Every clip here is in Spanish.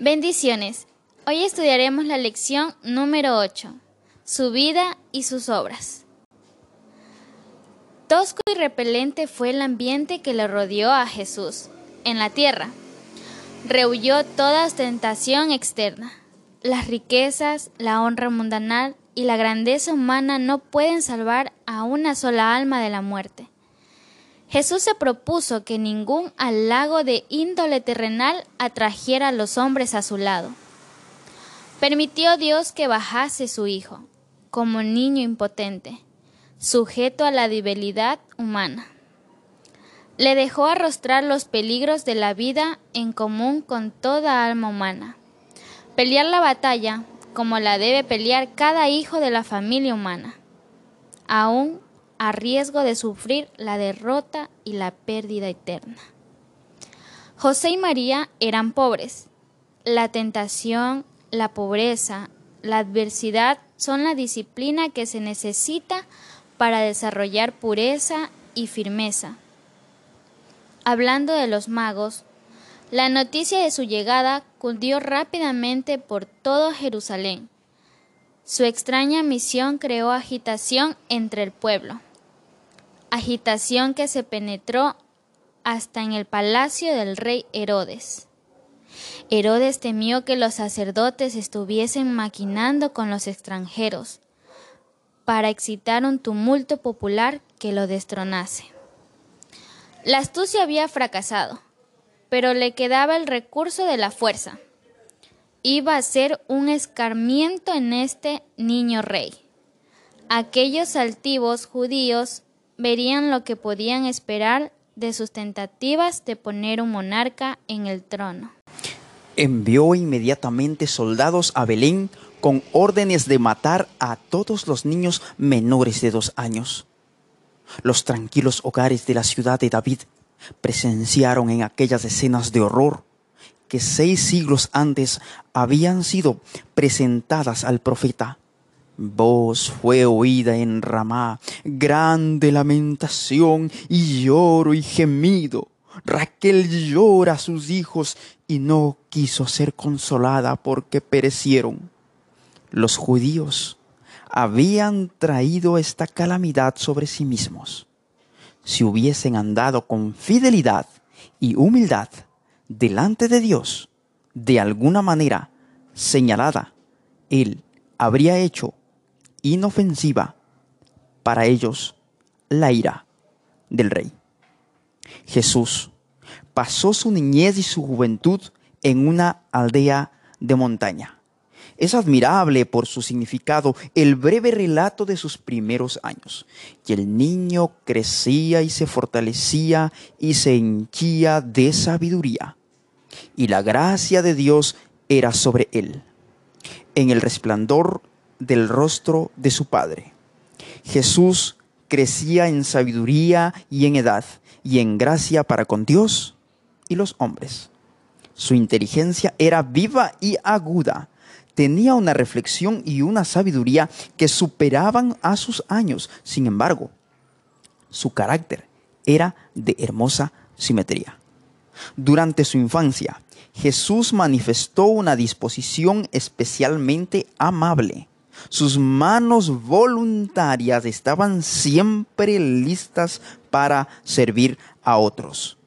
Bendiciones. Hoy estudiaremos la lección número 8, su vida y sus obras. Tosco y repelente fue el ambiente que le rodeó a Jesús en la tierra. Rehuyó toda ostentación externa. Las riquezas, la honra mundanal y la grandeza humana no pueden salvar a una sola alma de la muerte. Jesús se propuso que ningún halago de índole terrenal atrajera a los hombres a su lado. Permitió Dios que bajase su Hijo, como niño impotente, sujeto a la debilidad humana. Le dejó arrostrar los peligros de la vida en común con toda alma humana. Pelear la batalla como la debe pelear cada hijo de la familia humana. Aún a riesgo de sufrir la derrota y la pérdida eterna. José y María eran pobres. La tentación, la pobreza, la adversidad son la disciplina que se necesita para desarrollar pureza y firmeza. Hablando de los magos, la noticia de su llegada cundió rápidamente por todo Jerusalén. Su extraña misión creó agitación entre el pueblo agitación que se penetró hasta en el palacio del rey Herodes. Herodes temió que los sacerdotes estuviesen maquinando con los extranjeros para excitar un tumulto popular que lo destronase. La astucia había fracasado, pero le quedaba el recurso de la fuerza. Iba a ser un escarmiento en este niño rey. Aquellos altivos judíos verían lo que podían esperar de sus tentativas de poner un monarca en el trono. Envió inmediatamente soldados a Belén con órdenes de matar a todos los niños menores de dos años. Los tranquilos hogares de la ciudad de David presenciaron en aquellas escenas de horror que seis siglos antes habían sido presentadas al profeta Voz fue oída en Ramá, grande lamentación y lloro y gemido. Raquel llora a sus hijos y no quiso ser consolada porque perecieron. Los judíos habían traído esta calamidad sobre sí mismos. Si hubiesen andado con fidelidad y humildad delante de Dios, de alguna manera señalada, Él habría hecho inofensiva para ellos la ira del rey. Jesús pasó su niñez y su juventud en una aldea de montaña. Es admirable por su significado el breve relato de sus primeros años. Y el niño crecía y se fortalecía y se hinchía de sabiduría. Y la gracia de Dios era sobre él. En el resplandor del rostro de su Padre. Jesús crecía en sabiduría y en edad y en gracia para con Dios y los hombres. Su inteligencia era viva y aguda. Tenía una reflexión y una sabiduría que superaban a sus años. Sin embargo, su carácter era de hermosa simetría. Durante su infancia, Jesús manifestó una disposición especialmente amable sus manos voluntarias estaban siempre listas para servir a otros.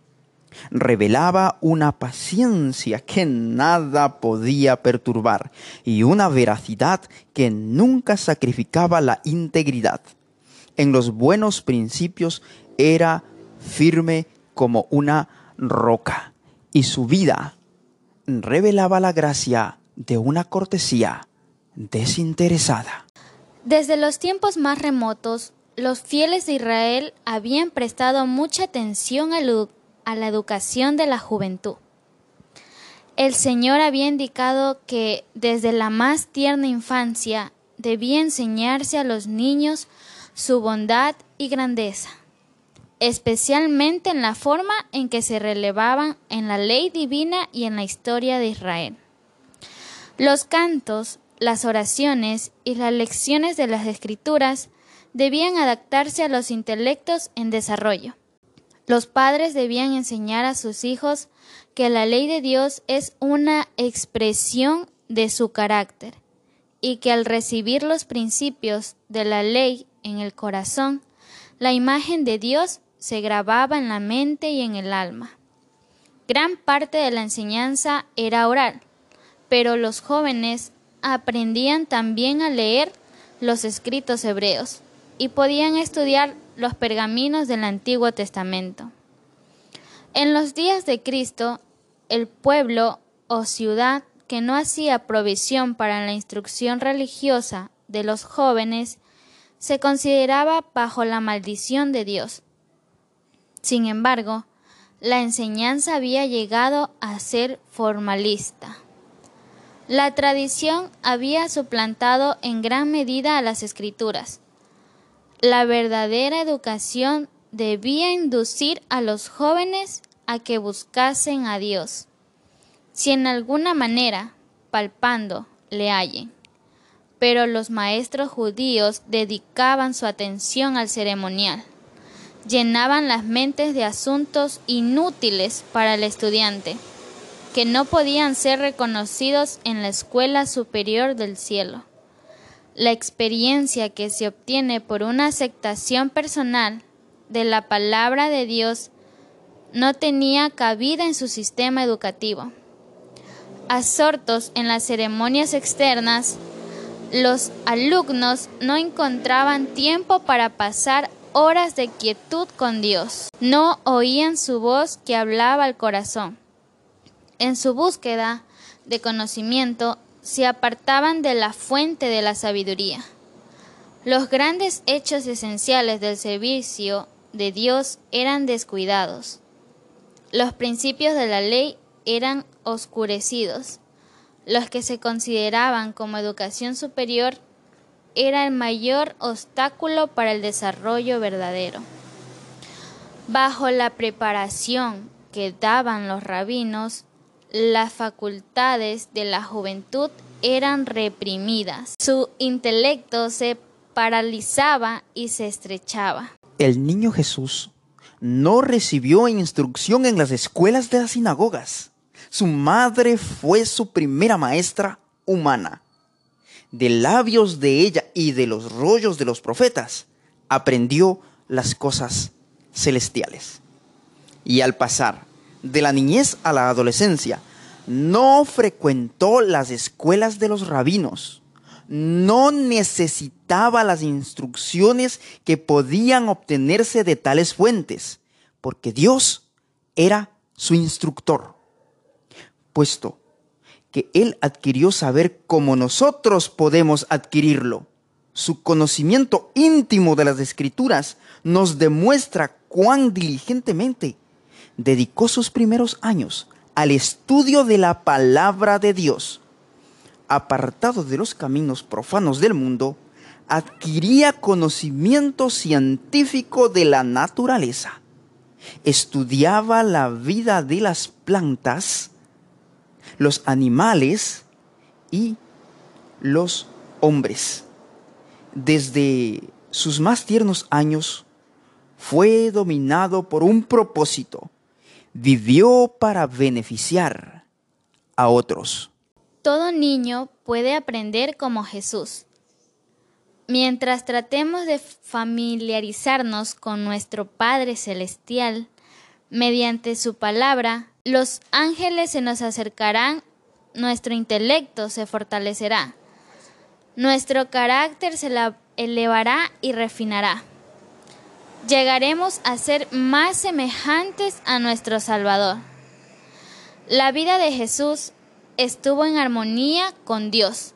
Revelaba una paciencia que nada podía perturbar y una veracidad que nunca sacrificaba la integridad. En los buenos principios era firme como una roca y su vida revelaba la gracia de una cortesía desinteresada. Desde los tiempos más remotos, los fieles de Israel habían prestado mucha atención a, la educación de la juventud. El Señor había indicado que desde la más tierna infancia debía enseñarse a los niños su bondad y grandeza, especialmente en la forma en que se relevaban en la ley divina y en la historia de Israel. Los cantos las oraciones y las lecciones de las escrituras debían adaptarse a los intelectos en desarrollo. Los padres debían enseñar a sus hijos que la ley de Dios es una expresión de su carácter y que al recibir los principios de la ley en el corazón, la imagen de Dios se grababa en la mente y en el alma. Gran parte de la enseñanza era oral, pero los jóvenes aprendían también a leer los escritos hebreos y podían estudiar los pergaminos del Antiguo Testamento. En los días de Cristo, el pueblo o ciudad que no hacía provisión para la instrucción religiosa de los jóvenes se consideraba bajo la maldición de Dios. Sin embargo, la enseñanza había llegado a ser formalista. La tradición había suplantado en gran medida a las escrituras. La verdadera educación debía inducir a los jóvenes a que buscasen a Dios. Si en alguna manera, palpando, le hallen pero los maestros judíos dedicaban su atención al ceremonial. Llenaban las mentes de asuntos inútiles para el estudiante, que no podían ser reconocidos en la escuela superior del cielo. La experiencia que se obtiene por una aceptación personal de la palabra de Dios no tenía cabida en su sistema educativo. Absortos en las ceremonias externas, los alumnos no encontraban tiempo para pasar horas de quietud con Dios. No oían su voz que hablaba al corazón. En su búsqueda de conocimiento se apartaban de la fuente de la sabiduría. Los grandes hechos esenciales del servicio de Dios eran descuidados. Los principios de la ley eran oscurecidos los que se consideraban como educación superior era el mayor obstáculo para el desarrollo verdadero. Bajo la preparación que daban los rabinos, las facultades de la juventud eran reprimidas. Su intelecto se paralizaba y se estrechaba. El niño Jesús no recibió instrucción en las escuelas de las sinagogas su madre fue su primera maestra humana. De labios de ella y de los rollos de los profetas aprendió las cosas celestiales. Y al pasar de la niñez a la adolescencia, no frecuentó las escuelas de los rabinos, no necesitaba las instrucciones que podían obtenerse de tales fuentes, porque Dios era su instructor. Puesto que Él adquirió saber como nosotros podemos adquirirlo. Su conocimiento íntimo de las escrituras nos demuestra cuán diligentemente dedicó sus primeros años al estudio de la palabra de Dios. Apartado de los caminos profanos del mundo, adquiría conocimiento científico de la naturaleza. Estudiaba la vida de las plantas, los animales y los hombres. Desde sus más tiernos años fue dominado por un propósito. Vivió para beneficiar a otros. Todo niño puede aprender como Jesús. Mientras tratemos de familiarizarnos con nuestro Padre Celestial mediante su palabra, los ángeles se nos acercarán, nuestro intelecto se fortalecerá, nuestro carácter se elevará y refinará. Llegaremos a ser más semejantes a nuestro Salvador. La vida de Jesús estuvo en armonía con Dios.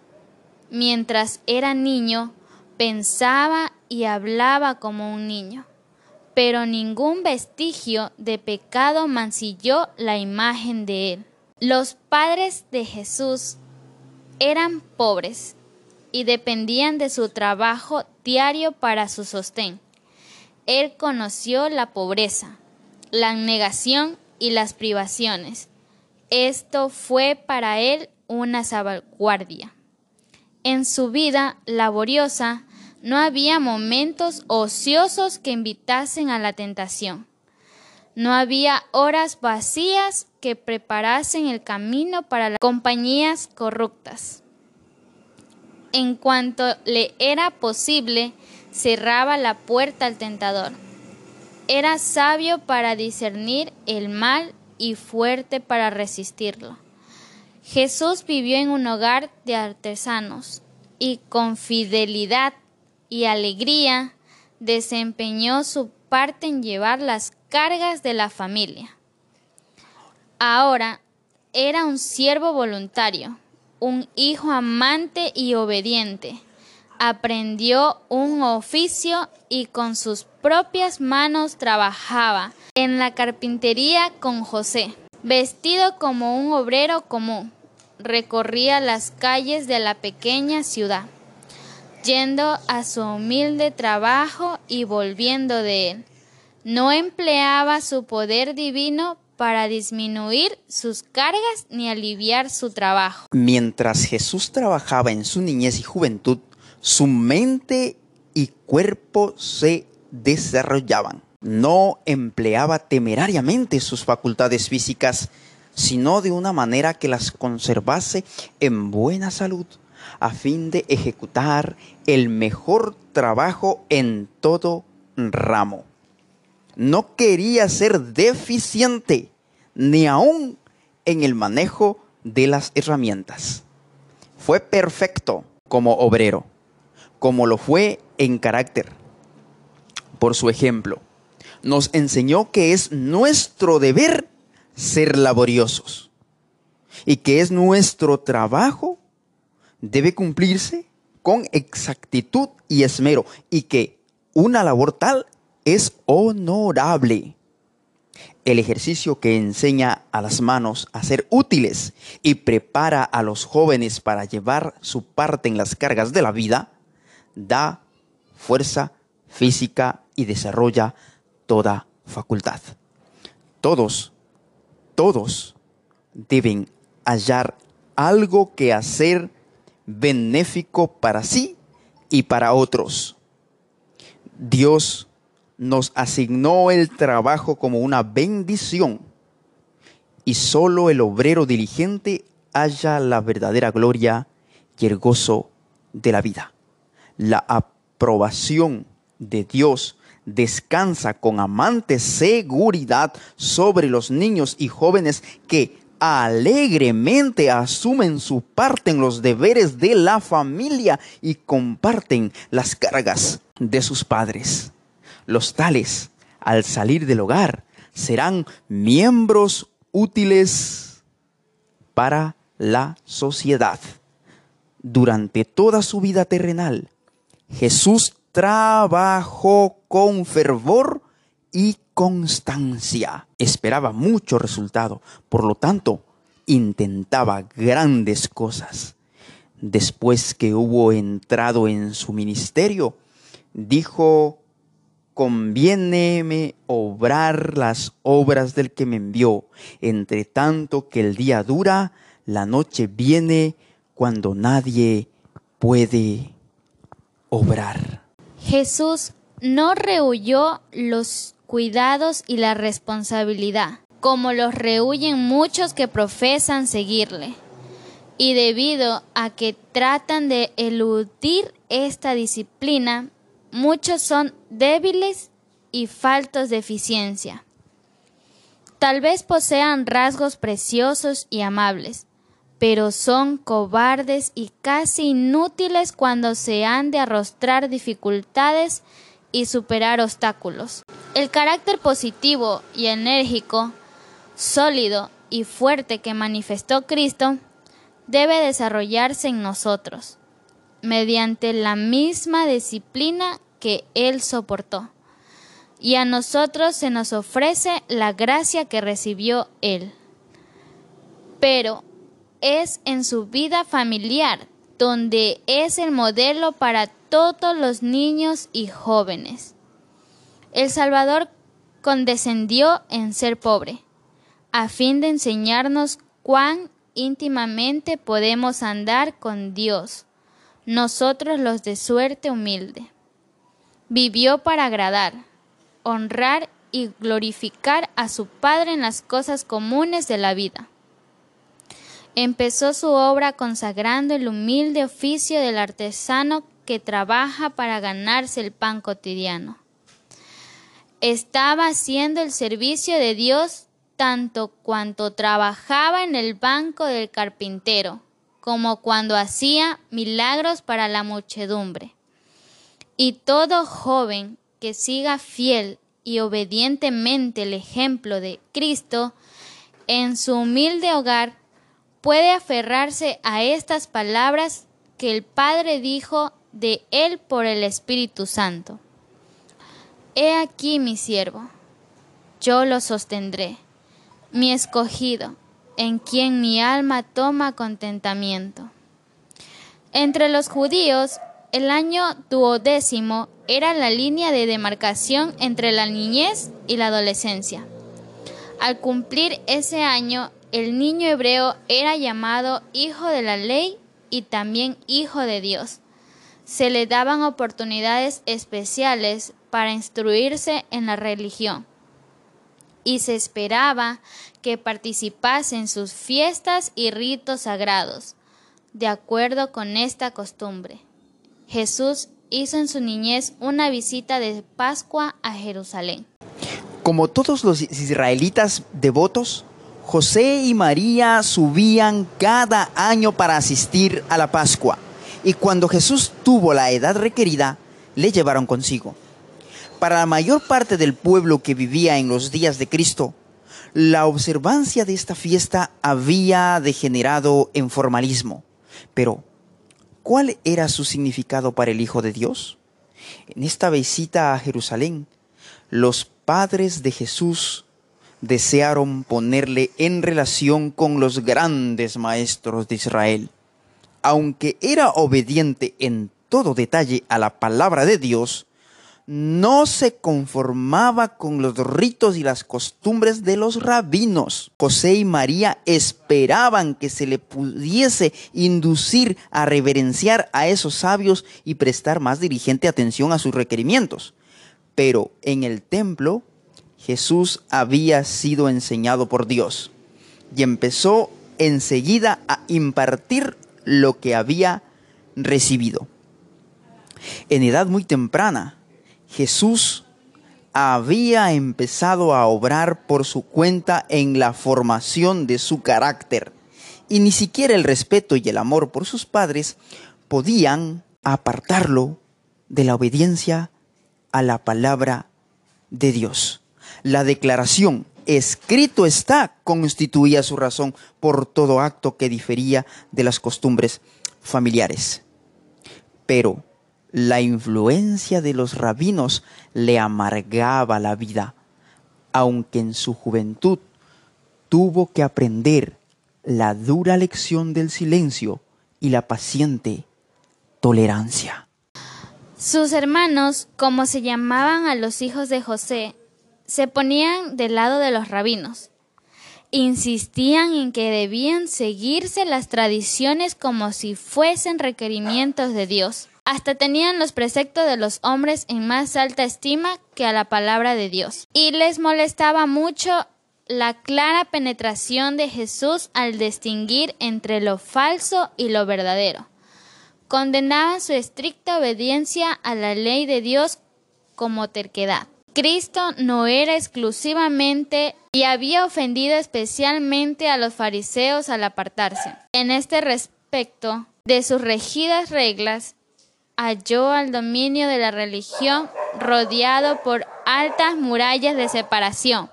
Mientras era niño, pensaba y hablaba como un niño pero ningún vestigio de pecado mancilló la imagen de él. Los padres de Jesús eran pobres y dependían de su trabajo diario para su sostén. Él conoció la pobreza, la negación y las privaciones. Esto fue para él una salvaguardia. En su vida laboriosa, no había momentos ociosos que invitasen a la tentación. No había horas vacías que preparasen el camino para las compañías corruptas. En cuanto le era posible, cerraba la puerta al tentador. Era sabio para discernir el mal y fuerte para resistirlo. Jesús vivió en un hogar de artesanos y con fidelidad y alegría desempeñó su parte en llevar las cargas de la familia. Ahora era un siervo voluntario, un hijo amante y obediente. Aprendió un oficio y con sus propias manos trabajaba en la carpintería con José. Vestido como un obrero común, recorría las calles de la pequeña ciudad, yendo a su humilde trabajo y volviendo de él. No empleaba su poder divino para disminuir sus cargas ni aliviar su trabajo. Mientras Jesús trabajaba en su niñez y juventud, su mente y cuerpo se desarrollaban no empleaba temerariamente sus facultades físicas, sino de una manera que las conservase en buena salud, a fin de ejecutar el mejor trabajo en todo ramo. No quería ser deficiente, ni aún en el manejo de las herramientas. Fue perfecto como obrero, como lo fue en carácter. Por su ejemplo, nos enseñó que es nuestro deber ser laboriosos y que es nuestro trabajo debe cumplirse con exactitud y esmero y que una labor tal es honorable. El ejercicio que enseña a las manos a ser útiles y prepara a los jóvenes para llevar su parte en las cargas de la vida, da fuerza física y desarrolla toda facultad. Todos, todos deben hallar algo que hacer benéfico para sí y para otros. Dios nos asignó el trabajo como una bendición y solo el obrero diligente halla la verdadera gloria y el gozo de la vida. La aprobación de Dios descansa con amante seguridad sobre los niños y jóvenes que alegremente asumen su parte en los deberes de la familia y comparten las cargas de sus padres. Los tales, al salir del hogar, serán miembros útiles para la sociedad. Durante toda su vida terrenal, Jesús trabajó con fervor y constancia. Esperaba mucho resultado, por lo tanto, intentaba grandes cosas. Después que hubo entrado en su ministerio, dijo, conviéneme obrar las obras del que me envió, entre tanto que el día dura, la noche viene cuando nadie puede obrar. Jesús no rehuyó los cuidados y la responsabilidad, como los rehuyen muchos que profesan seguirle. Y debido a que tratan de eludir esta disciplina, muchos son débiles y faltos de eficiencia. Tal vez posean rasgos preciosos y amables, pero son cobardes y casi inútiles cuando se han de arrostrar dificultades y superar obstáculos. El carácter positivo y enérgico, sólido y fuerte que manifestó Cristo debe desarrollarse en nosotros, mediante la misma disciplina que Él soportó. Y a nosotros se nos ofrece la gracia que recibió Él. Pero es en su vida familiar, donde es el modelo para todos los niños y jóvenes. El Salvador condescendió en ser pobre, a fin de enseñarnos cuán íntimamente podemos andar con Dios, nosotros los de suerte humilde. Vivió para agradar, honrar y glorificar a su Padre en las cosas comunes de la vida. Empezó su obra consagrando el humilde oficio del artesano que trabaja para ganarse el pan cotidiano. Estaba haciendo el servicio de Dios tanto cuanto trabajaba en el banco del carpintero, como cuando hacía milagros para la muchedumbre. Y todo joven que siga fiel y obedientemente el ejemplo de Cristo en su humilde hogar puede aferrarse a estas palabras que el Padre dijo de él por el Espíritu Santo. He aquí mi siervo, yo lo sostendré, mi escogido, en quien mi alma toma contentamiento. Entre los judíos, el año duodécimo era la línea de demarcación entre la niñez y la adolescencia. Al cumplir ese año, el niño hebreo era llamado hijo de la ley y también hijo de Dios. Se le daban oportunidades especiales para instruirse en la religión y se esperaba que participase en sus fiestas y ritos sagrados, de acuerdo con esta costumbre. Jesús hizo en su niñez una visita de Pascua a Jerusalén. Como todos los israelitas devotos, José y María subían cada año para asistir a la Pascua, y cuando Jesús tuvo la edad requerida, le llevaron consigo. Para la mayor parte del pueblo que vivía en los días de Cristo, la observancia de esta fiesta había degenerado en formalismo. Pero, ¿cuál era su significado para el Hijo de Dios? En esta visita a Jerusalén, los padres de Jesús desearon ponerle en relación con los grandes maestros de Israel. Aunque era obediente en todo detalle a la palabra de Dios, no se conformaba con los ritos y las costumbres de los rabinos. José y María esperaban que se le pudiese inducir a reverenciar a esos sabios y prestar más diligente atención a sus requerimientos. Pero en el templo Jesús había sido enseñado por Dios y empezó enseguida a impartir lo que había recibido. En edad muy temprana, Jesús había empezado a obrar por su cuenta en la formación de su carácter y ni siquiera el respeto y el amor por sus padres podían apartarlo de la obediencia a la palabra de Dios. La declaración escrito está constituía su razón por todo acto que difería de las costumbres familiares. Pero la influencia de los rabinos le amargaba la vida, aunque en su juventud tuvo que aprender la dura lección del silencio y la paciente tolerancia. Sus hermanos, como se llamaban a los hijos de José, se ponían del lado de los rabinos. Insistían en que debían seguirse las tradiciones como si fuesen requerimientos de Dios. Hasta tenían los preceptos de los hombres en más alta estima que a la palabra de Dios. Y les molestaba mucho la clara penetración de Jesús al distinguir entre lo falso y lo verdadero. Condenaban su estricta obediencia a la ley de Dios como terquedad. Cristo no era exclusivamente y había ofendido especialmente a los fariseos al apartarse. En este respecto de sus regidas reglas, halló al dominio de la religión rodeado por altas murallas de separación,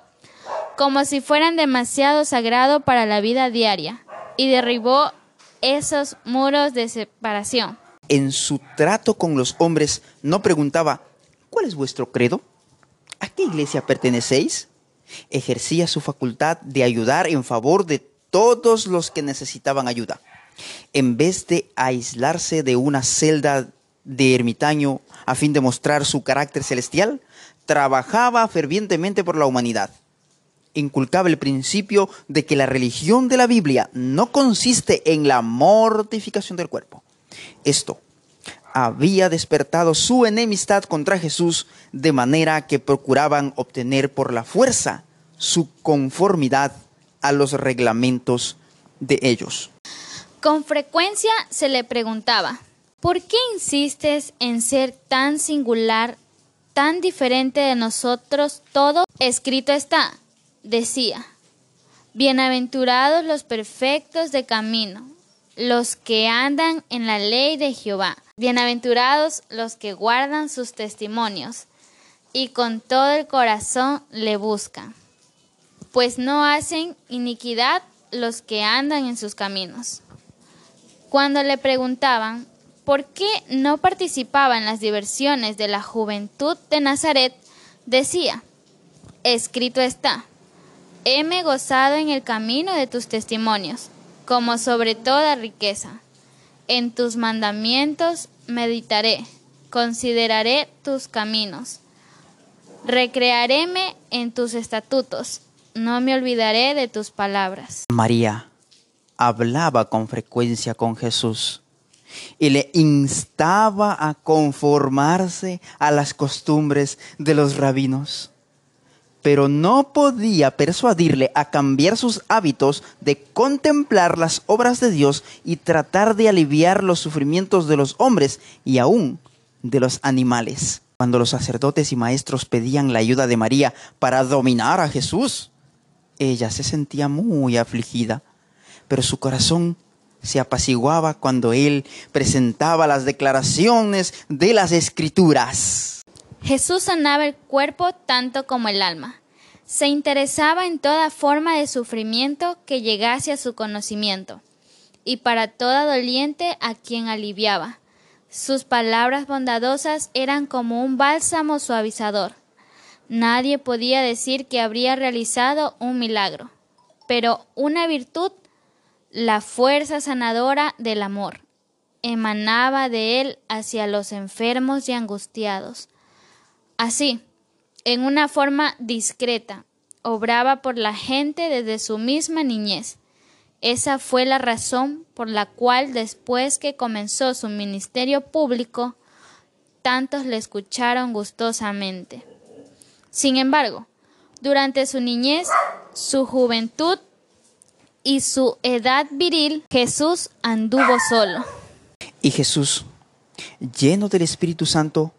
como si fueran demasiado sagrado para la vida diaria, y derribó esos muros de separación. En su trato con los hombres no preguntaba, ¿cuál es vuestro credo? ¿A qué iglesia pertenecéis? Ejercía su facultad de ayudar en favor de todos los que necesitaban ayuda. En vez de aislarse de una celda de ermitaño a fin de mostrar su carácter celestial, trabajaba fervientemente por la humanidad. Inculcaba el principio de que la religión de la Biblia no consiste en la mortificación del cuerpo. Esto, había despertado su enemistad contra Jesús de manera que procuraban obtener por la fuerza su conformidad a los reglamentos de ellos. Con frecuencia se le preguntaba, ¿por qué insistes en ser tan singular, tan diferente de nosotros? Todo escrito está, decía. Bienaventurados los perfectos de camino, los que andan en la ley de Jehová. Bienaventurados los que guardan sus testimonios y con todo el corazón le buscan, pues no hacen iniquidad los que andan en sus caminos. Cuando le preguntaban por qué no participaba en las diversiones de la juventud de Nazaret, decía, escrito está, heme gozado en el camino de tus testimonios, como sobre toda riqueza en tus mandamientos meditaré, consideraré tus caminos. Recrearéme en tus estatutos, no me olvidaré de tus palabras. María hablaba con frecuencia con Jesús y le instaba a conformarse a las costumbres de los rabinos pero no podía persuadirle a cambiar sus hábitos de contemplar las obras de Dios y tratar de aliviar los sufrimientos de los hombres y aún de los animales. Cuando los sacerdotes y maestros pedían la ayuda de María para dominar a Jesús, ella se sentía muy afligida, pero su corazón se apaciguaba cuando él presentaba las declaraciones de las escrituras. Jesús sanaba el cuerpo tanto como el alma. Se interesaba en toda forma de sufrimiento que llegase a su conocimiento, y para toda doliente a quien aliviaba. Sus palabras bondadosas eran como un bálsamo suavizador. Nadie podía decir que habría realizado un milagro, pero una virtud, la fuerza sanadora del amor, emanaba de él hacia los enfermos y angustiados. Así, en una forma discreta, obraba por la gente desde su misma niñez. Esa fue la razón por la cual después que comenzó su ministerio público, tantos le escucharon gustosamente. Sin embargo, durante su niñez, su juventud y su edad viril, Jesús anduvo solo. Y Jesús, lleno del Espíritu Santo,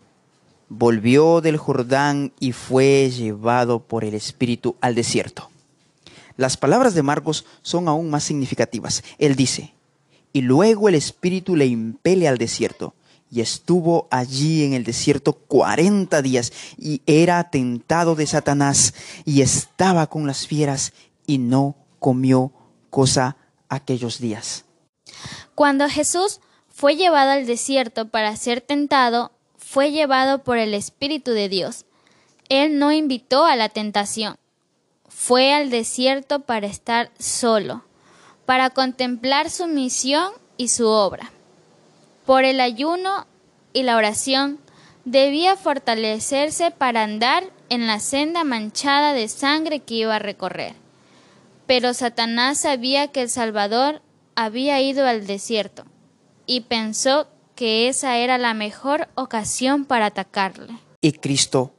volvió del Jordán y fue llevado por el Espíritu al desierto. Las palabras de Marcos son aún más significativas. Él dice, y luego el Espíritu le impele al desierto, y estuvo allí en el desierto cuarenta días, y era tentado de Satanás, y estaba con las fieras, y no comió cosa aquellos días. Cuando Jesús fue llevado al desierto para ser tentado, fue llevado por el Espíritu de Dios. Él no invitó a la tentación. Fue al desierto para estar solo, para contemplar su misión y su obra. Por el ayuno y la oración debía fortalecerse para andar en la senda manchada de sangre que iba a recorrer. Pero Satanás sabía que el Salvador había ido al desierto y pensó que esa era la mejor ocasión para atacarle. Y Cristo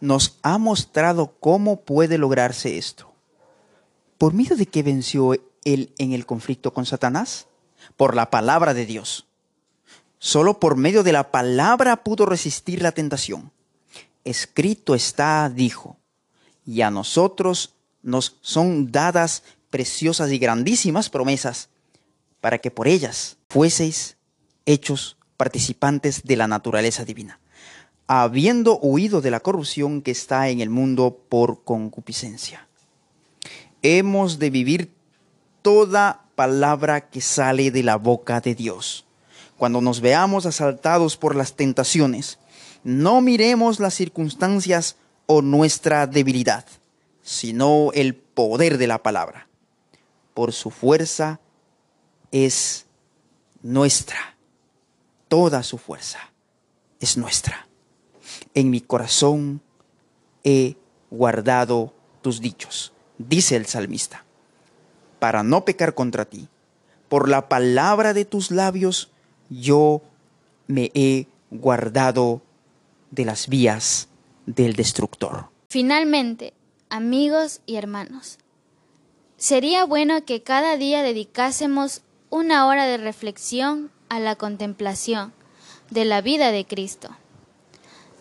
nos ha mostrado cómo puede lograrse esto. ¿Por medio de qué venció él en el conflicto con Satanás? Por la palabra de Dios. Solo por medio de la palabra pudo resistir la tentación. Escrito está, dijo, y a nosotros nos son dadas preciosas y grandísimas promesas, para que por ellas fueseis hechos participantes de la naturaleza divina, habiendo huido de la corrupción que está en el mundo por concupiscencia. Hemos de vivir toda palabra que sale de la boca de Dios. Cuando nos veamos asaltados por las tentaciones, no miremos las circunstancias o nuestra debilidad, sino el poder de la palabra. Por su fuerza es nuestra toda su fuerza es nuestra. En mi corazón he guardado tus dichos, dice el salmista, para no pecar contra ti. Por la palabra de tus labios yo me he guardado de las vías del destructor. Finalmente, amigos y hermanos, sería bueno que cada día dedicásemos una hora de reflexión a la contemplación de la vida de Cristo.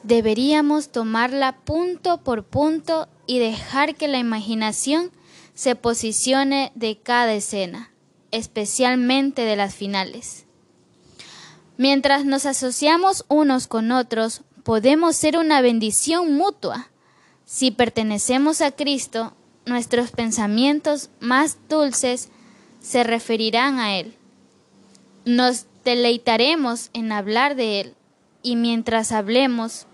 Deberíamos tomarla punto por punto y dejar que la imaginación se posicione de cada escena, especialmente de las finales. Mientras nos asociamos unos con otros, podemos ser una bendición mutua. Si pertenecemos a Cristo, nuestros pensamientos más dulces se referirán a Él. Nos deleitaremos en hablar de Él y mientras hablemos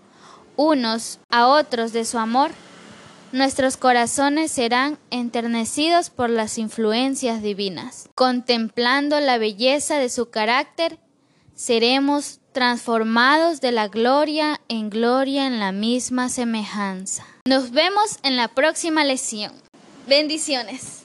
unos a otros de su amor, nuestros corazones serán enternecidos por las influencias divinas. Contemplando la belleza de su carácter, seremos transformados de la gloria en gloria en la misma semejanza. Nos vemos en la próxima lección. Bendiciones.